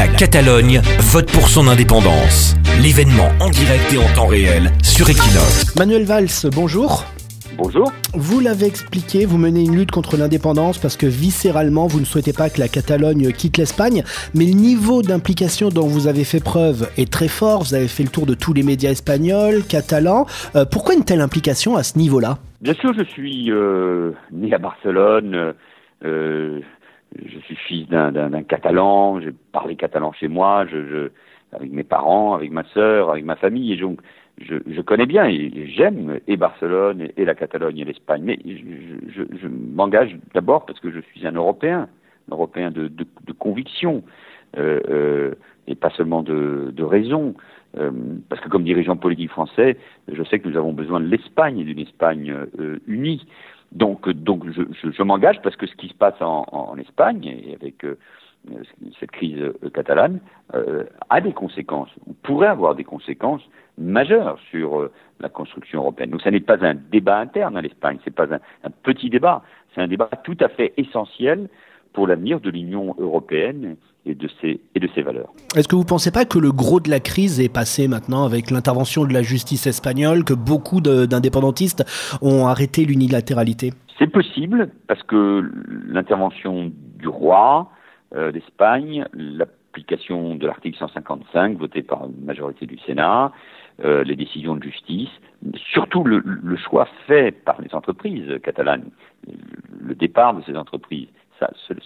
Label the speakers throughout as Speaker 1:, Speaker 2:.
Speaker 1: La Catalogne vote pour son indépendance. L'événement en direct et en temps réel sur Equinox.
Speaker 2: Manuel Valls, bonjour.
Speaker 3: Bonjour.
Speaker 2: Vous l'avez expliqué, vous menez une lutte contre l'indépendance parce que viscéralement, vous ne souhaitez pas que la Catalogne quitte l'Espagne. Mais le niveau d'implication dont vous avez fait preuve est très fort. Vous avez fait le tour de tous les médias espagnols, catalans. Euh, pourquoi une telle implication à ce niveau-là?
Speaker 3: Bien sûr, je suis euh, né à Barcelone. Euh, je suis fils d'un catalan. J'ai parlé catalan chez moi. Je, avec mes parents, avec ma sœur, avec ma famille. Et donc, je, je connais bien et, j'aime et Barcelone et, la Catalogne et l'Espagne, mais je, je, m'engage d'abord parce que je suis un Européen, un Européen de, de, de conviction euh, euh, et pas seulement de, de raison. Euh, parce que comme dirigeant politique français, je sais que nous avons besoin de l'Espagne d'une Espagne euh, unie. Donc, donc je, je, m'engage parce que ce qui se passe en, en Espagne et avec euh, cette crise catalane a des conséquences, ou pourrait avoir des conséquences majeur sur euh, la construction européenne. Donc, ce n'est pas un débat interne à l'Espagne, ce n'est pas un, petit débat, c'est un débat tout à fait essentiel pour l'avenir de l'Union européenne et de ses, et de ses valeurs.
Speaker 2: Est-ce que vous ne pensez pas que le gros de la crise est passé maintenant avec l'intervention de la justice espagnole, que beaucoup d'indépendantistes ont arrêté l'unilatéralité?
Speaker 3: C'est possible, parce que l'intervention du roi euh, d'Espagne, l'application de l'article 155 voté par une majorité du Sénat, euh, les décisions de justice, surtout le, choix fait par les entreprises catalanes, le départ de ces entreprises.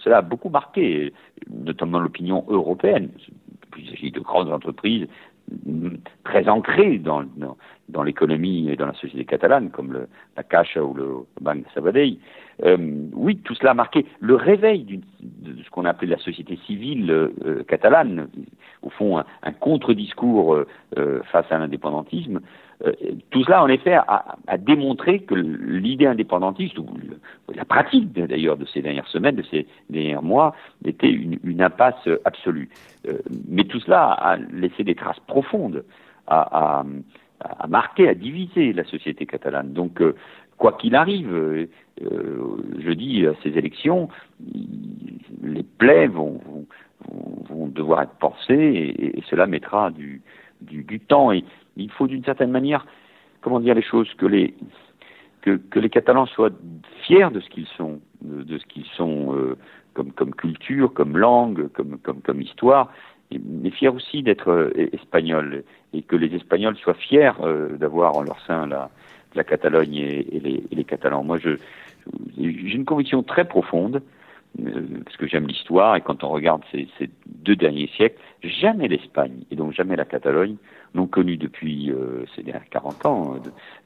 Speaker 3: Cela a beaucoup marqué, notamment l'opinion européenne. Il s'agit de grandes entreprises très ancrées dans, l'économie et dans la société catalane, comme la Caixa ou le Banque Sabadell. Euh, oui, tout cela a marqué le réveil de ce qu'on a la société civile euh, catalane, au fond un, contre-discours euh, euh, face à l'indépendantisme. Tout cela, en effet, a, démontré que l'idée indépendantiste, ou la pratique d'ailleurs de ces dernières semaines, de ces derniers mois, était une, impasse absolue. mais tout cela a laissé des traces profondes, a, marqué, a divisé la société catalane. Donc, quoi qu'il arrive, euh, je dis à ces élections, les plaies vont, devoir être pensées et, cela mettra du, temps. Il faut d'une certaine manière, comment dire les choses, que les, que, que les Catalans soient fiers de ce qu'ils sont, de, ce qu'ils sont euh, comme, comme culture, comme langue, comme, comme, comme histoire, mais fiers aussi d'être euh, espagnols et que les Espagnols soient fiers d'avoir en leur sein la, la Catalogne et, les, Catalans. Moi, je, j'ai une conviction très profonde, euh, parce que j'aime l'histoire, et quand on regarde ces, deux derniers siècles, jamais l'Espagne, et donc jamais la Catalogne, n'ont connu depuis euh, ces dernières 40 ans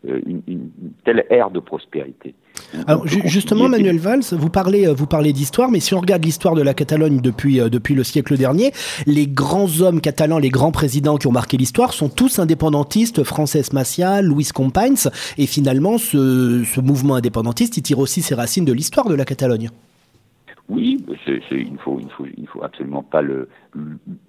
Speaker 3: euh, une, telle ère de prospérité.
Speaker 2: Alors justement, Manuel Valls, vous parlez, vous parlez d'histoire, mais si on regarde l'histoire de la Catalogne depuis, depuis le siècle dernier, les grands hommes catalans, les grands présidents qui ont marqué l'histoire sont tous indépendantistes, Frances Macià, Luis Companys, et finalement ce, ce mouvement indépendantiste, il tire aussi ses racines de l'histoire de la Catalogne.
Speaker 3: Oui, il ne faut, il faut, il faut absolument pas le,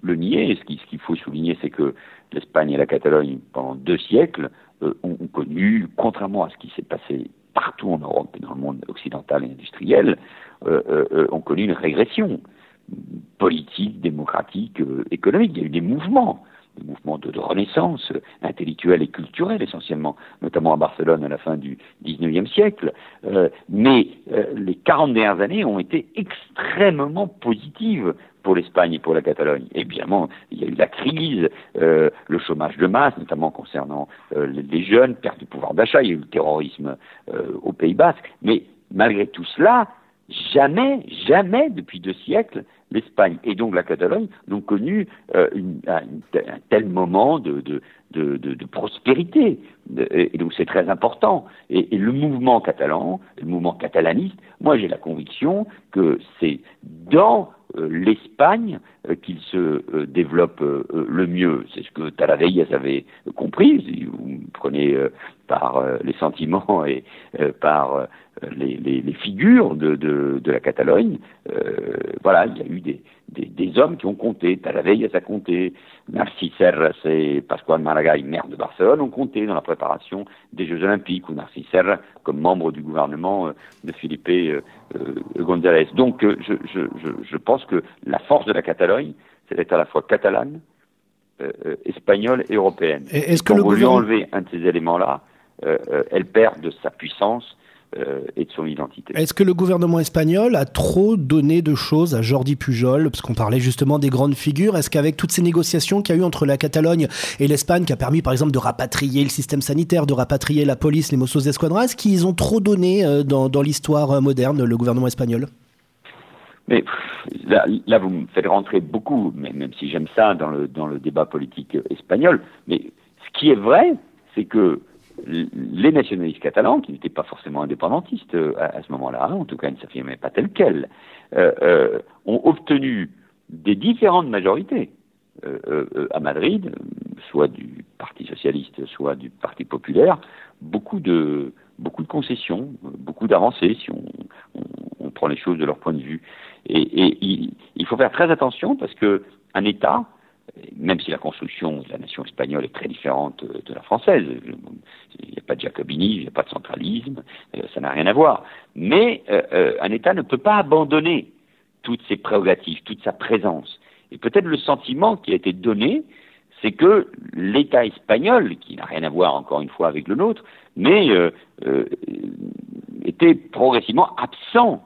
Speaker 3: le, nier. Ce qu'il faut souligner, c'est que l'Espagne et la Catalogne, pendant deux siècles, euh, ont, connu, contrairement à ce qui s'est passé partout en Europe et dans le monde occidental et industriel, euh, euh, ont connu une régression politique, démocratique, économique. Il y a eu des mouvements des mouvements de, renaissance intellectuelle et culturelle essentiellement, notamment à Barcelone à la fin du XIXe siècle. Euh, mais euh, les 40 dernières années ont été extrêmement positives pour l'Espagne et pour la Catalogne. Évidemment, il y a eu la crise, euh, le chômage de masse, notamment concernant les jeunes, perte du pouvoir d'achat, il y a eu le terrorisme au Pays Basque, mais malgré tout cela, jamais, jamais depuis deux siècles, l'Espagne et donc la Catalogne n'ont connu euh, un, tel moment de, prospérité. Et donc c'est très important. Et, le mouvement catalan, le mouvement catalaniste, moi j'ai la conviction que c'est dans euh, l'Espagne euh, qu'il se développe le mieux. C'est ce que Talaveyas avait compris. Si vous prenez par les sentiments et par les, les, figures de, de, de, la Catalogne, euh, voilà, il y a eu des, des, des, hommes qui ont compté. Talavella a compté, Narcís Serres et Pascual Maragall, maire de Barcelone, ont compté dans la préparation des Jeux Olympiques, ou Narcís comme membre du gouvernement euh, de Felipe euh, González. Donc je, je, je, je pense que la force de la Catalogne, c'est d'être à la fois catalane, espagnole et européenne.
Speaker 2: Est-ce que
Speaker 3: Quand
Speaker 2: le gouvernement...
Speaker 3: enlevez un de ces éléments-là, elle perd de sa puissance euh, et de son identité.
Speaker 2: Est-ce que le gouvernement espagnol a trop donné de choses à Jordi Pujol Parce qu'on parlait justement des grandes figures? Est-ce qu'avec toutes ces négociations qu'il y a eu entre la Catalogne et l'Espagne, qui a permis par exemple de rapatrier le système sanitaire, de rapatrier la police, les Mossos d'Esquadra, est-ce qu'ils ont trop donné euh, dans, dans l'histoire moderne, le gouvernement espagnol?
Speaker 3: Mais là, là, vous me faites rentrer beaucoup, mais même si j'aime ça dans le, dans le débat politique espagnol. Mais ce qui est vrai, c'est que les nationalistes catalans, qui n'étaient pas forcément indépendantistes euh, à, ce moment-là, en tout cas ils ne s'affirmaient pas tels quels, euh, euh, ont obtenu des différentes majorités à Madrid, soit du Parti socialiste, soit du Parti populaire, beaucoup de concessions, beaucoup d'avancées si on, prend les choses de leur point de vue. Et, et il, il, faut faire très attention parce que un État même si la construction de la nation espagnole est très différente de la française, il n'y a pas de jacobinisme, il n'y a pas de centralisme, ça n'a rien à voir. Mais euh, un État ne peut pas abandonner toutes ses prérogatives, toute sa présence. Et peut-être le sentiment qui a été donné, c'est que l'État espagnol, qui n'a rien à voir encore une fois avec le nôtre, mais euh, euh, était progressivement absent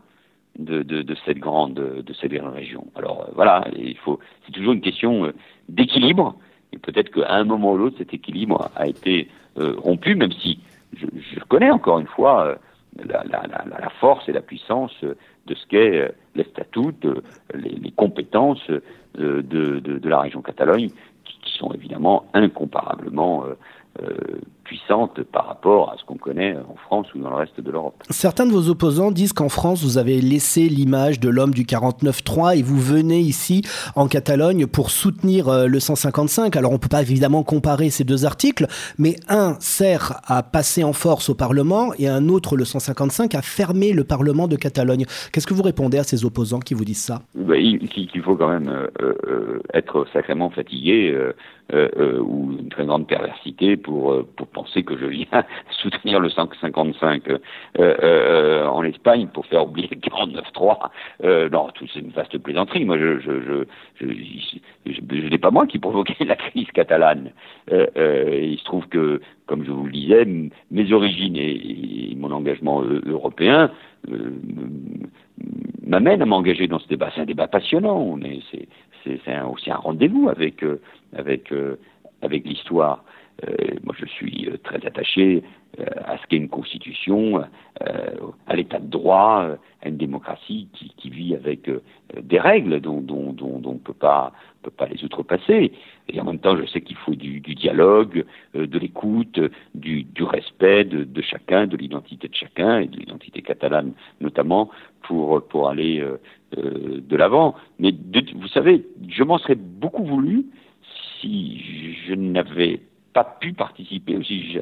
Speaker 3: de, cette grande de cette grande région. Alors voilà, il faut c'est toujours une question d'équilibre et peut-être qu'à un moment ou l'autre cet équilibre a été euh, rompu, même si je, je, connais encore une fois euh, la, force et la puissance de ce qu'est euh, les les, compétences de, la région Catalogne, qui, sont évidemment incomparablement euh, puissante par rapport à ce qu'on connaît en France ou dans le reste de l'Europe.
Speaker 2: Certains de vos opposants disent qu'en France, vous avez laissé l'image de l'homme du 49-3 et vous venez ici en Catalogne pour soutenir euh, le 155. Alors on ne peut pas évidemment comparer ces deux articles, mais un sert à passer en force au Parlement et un autre, le 155, à fermer le Parlement de Catalogne. Qu'est-ce que vous répondez à ces opposants qui vous disent ça?
Speaker 3: Ben, il, faut quand même euh, euh, être sacrément fatigué euh, ou une très grande perversité pour, pour penser que je viens soutenir le 155 euh, en Espagne pour faire oublier le 49-3. non, c'est une vaste plaisanterie. Moi, je, n'ai pas moi qui provoqué la crise catalane. il se trouve que, comme je vous le disais, mes origines et, mon engagement européen m'amène à m'engager dans ce débat. C'est un débat passionnant, c'est aussi un rendez-vous euh, euh, avec l'histoire. Euh, moi, je suis très attaché à ce qu'est une constitution, à l'état de droit, à une démocratie qui, vit avec des règles dont, on ne peut pas, les outrepasser. Et en même temps, je sais qu'il faut du, dialogue, de l'écoute, du, respect de, chacun, de l'identité de chacun, et de l'identité catalane notamment, pour, aller euh, de l'avant. Mais vous savez, je m'en serais beaucoup voulu si je n'avais pas pu participer, ou si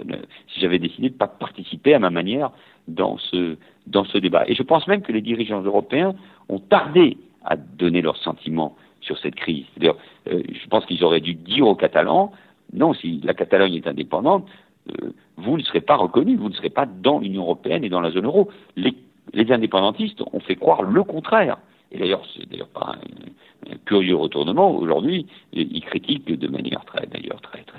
Speaker 3: j'avais décidé de ne pas participer à ma manière dans ce, dans ce débat. Et je pense même que les dirigeants européens ont tardé à donner leurs sentiments sur cette crise. Euh, je pense qu'ils auraient dû dire aux Catalans, non, si la Catalogne est indépendante, euh, vous ne serez pas reconnus, vous ne serez pas dans l'Union européenne et dans la zone euro. Les, les indépendantistes ont fait croire le contraire. Et d'ailleurs, c'est d'ailleurs pas un, un, curieux retournement. Aujourd'hui, ils critiquent de manière très, d'ailleurs, très, très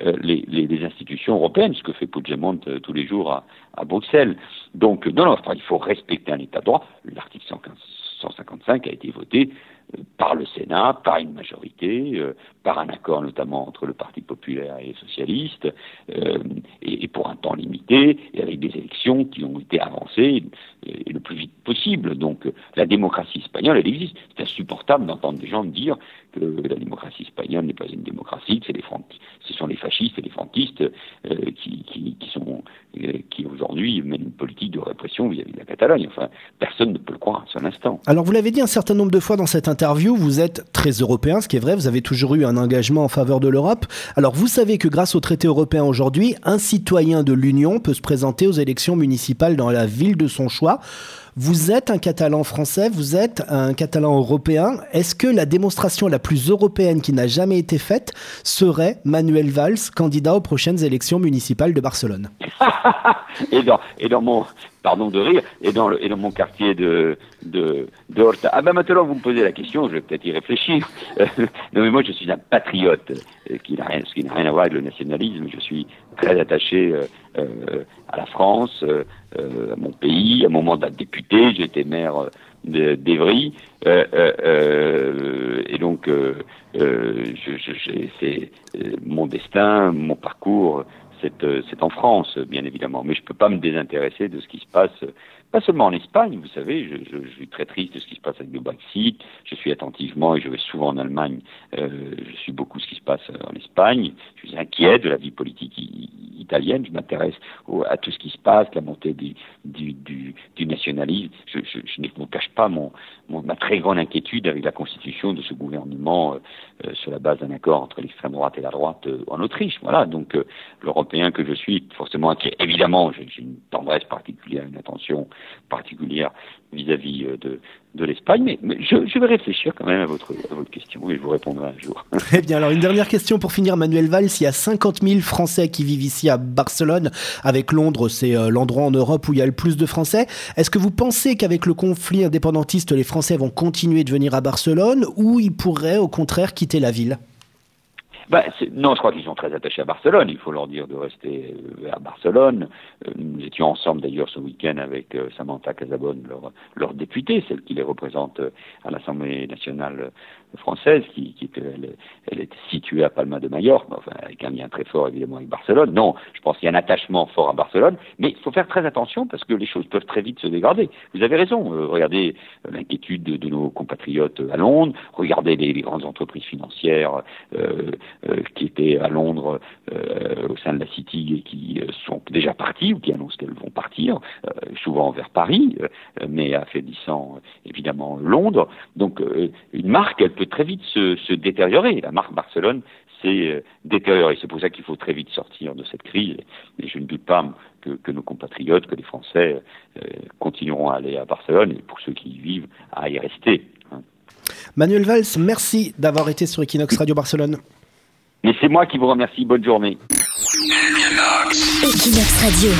Speaker 3: euh, les, les, institutions européennes, ce que fait Puigdemont euh, tous les jours à, Bruxelles. Donc, non, il faut respecter un État de droit. L'article 155 a été voté par le Sénat, par une majorité, euh, par un accord notamment entre le Parti populaire et les socialistes, euh, et, pour un temps limité, et avec des élections qui ont été avancées et le plus vite possible. Donc la démocratie espagnole, elle existe. C'est insupportable d'entendre des gens dire que la démocratie espagnole n'est pas une démocratie, c'est les ce sont les fascistes et les franquistes euh, qui, qui, qui, sont euh, qui aujourd'hui mènent une politique de répression vis-à-vis -vis de la Catalogne. Enfin, personne ne peut le croire à son instant.
Speaker 2: Alors vous l'avez dit un certain nombre de fois dans cette interview, vous êtes très européen, ce qui est vrai, vous avez toujours eu un engagement en faveur de l'Europe. Alors vous savez que grâce au traité européen aujourd'hui, un citoyen de l'Union peut se présenter aux élections municipales dans la ville de son choix. Vous êtes un Catalan français, vous êtes un Catalan européen. Est-ce que la démonstration la plus européenne qui n'a jamais été faite serait Manuel Valls, candidat aux prochaines élections municipales de Barcelone
Speaker 3: et, dans, et dans mon pardon de rire, et dans, le, et dans mon quartier de, de, de Horta. Ah ben maintenant vous me posez la question, je vais peut-être y réfléchir. non mais moi je suis un patriote, euh, ce qui n'a rien à voir avec le nationalisme. Je suis très attaché euh, euh, à la France, à mon pays, à mon mandat de député. J'ai été maire d'Evry, et donc je, je, c'est mon destin, mon parcours euh, c'est en France, bien évidemment. Mais je ne peux pas me désintéresser de ce qui se passe, pas seulement en Espagne, vous savez, je, suis très triste de ce qui se passe avec le Brexit, je suis attentivement, et je vais souvent en Allemagne, euh, je suis beaucoup ce qui se passe en Espagne, je suis inquiet de la vie politique italienne, je m'intéresse à tout ce qui se passe, la montée du, nationalisme. Je, ne vous cache pas mon, ma très grande inquiétude avec la constitution de ce gouvernement euh, sur la base d'un accord entre l'extrême droite et la droite en Autriche. Voilà, donc l'Europe que je suis, forcément inquiet. Évidemment, j'ai une tendresse particulière, une attention particulière vis-à-vis euh, de, de l'Espagne, mais, je, vais réfléchir quand même à votre, votre question et je vous répondrai un jour.
Speaker 2: Très bien, alors une dernière question pour finir, Manuel Valls. Il y a 50 000 Français qui vivent ici à Barcelone. Avec Londres, c'est euh, l'endroit en Europe où il y a le plus de Français. Est-ce que vous pensez qu'avec le conflit indépendantiste, les Français vont continuer de venir à Barcelone ou ils pourraient au contraire quitter la ville?
Speaker 3: Bah, non, je crois qu'ils sont très attachés à Barcelone. Il faut leur dire de rester euh, à Barcelone. Euh, nous étions ensemble d'ailleurs ce week-end avec euh, Samantha Casabonne, leur, leur députée, celle qui les représente à l'Assemblée nationale française, qui, qui elle, elle, était située à Palma de Majorque, enfin, avec un lien très fort évidemment avec Barcelone. Non, je pense qu'il y a un attachement fort à Barcelone, mais il faut faire très attention parce que les choses peuvent très vite se dégrader. Vous avez raison. regardez l'inquiétude de, nos compatriotes à Londres. Regardez les, les grandes entreprises financières. Euh, qui étaient à Londres euh, au sein de la City et qui euh, sont déjà partis ou qui annoncent qu'elles vont partir, souvent vers Paris, mais affaiblissant évidemment Londres. Donc une marque, elle peut très vite se, détériorer. La marque Barcelone s'est détériorée. C'est pour ça qu'il faut très vite sortir de cette crise. Et je ne doute pas que, que nos compatriotes, que les Français continueront à aller à Barcelone et pour ceux qui y vivent, à y rester. Hein.
Speaker 2: Manuel Valls, merci d'avoir été sur Equinox Radio Barcelone.
Speaker 3: Mais c'est moi qui vous remercie. Bonne journée.
Speaker 4: Equinox Radio.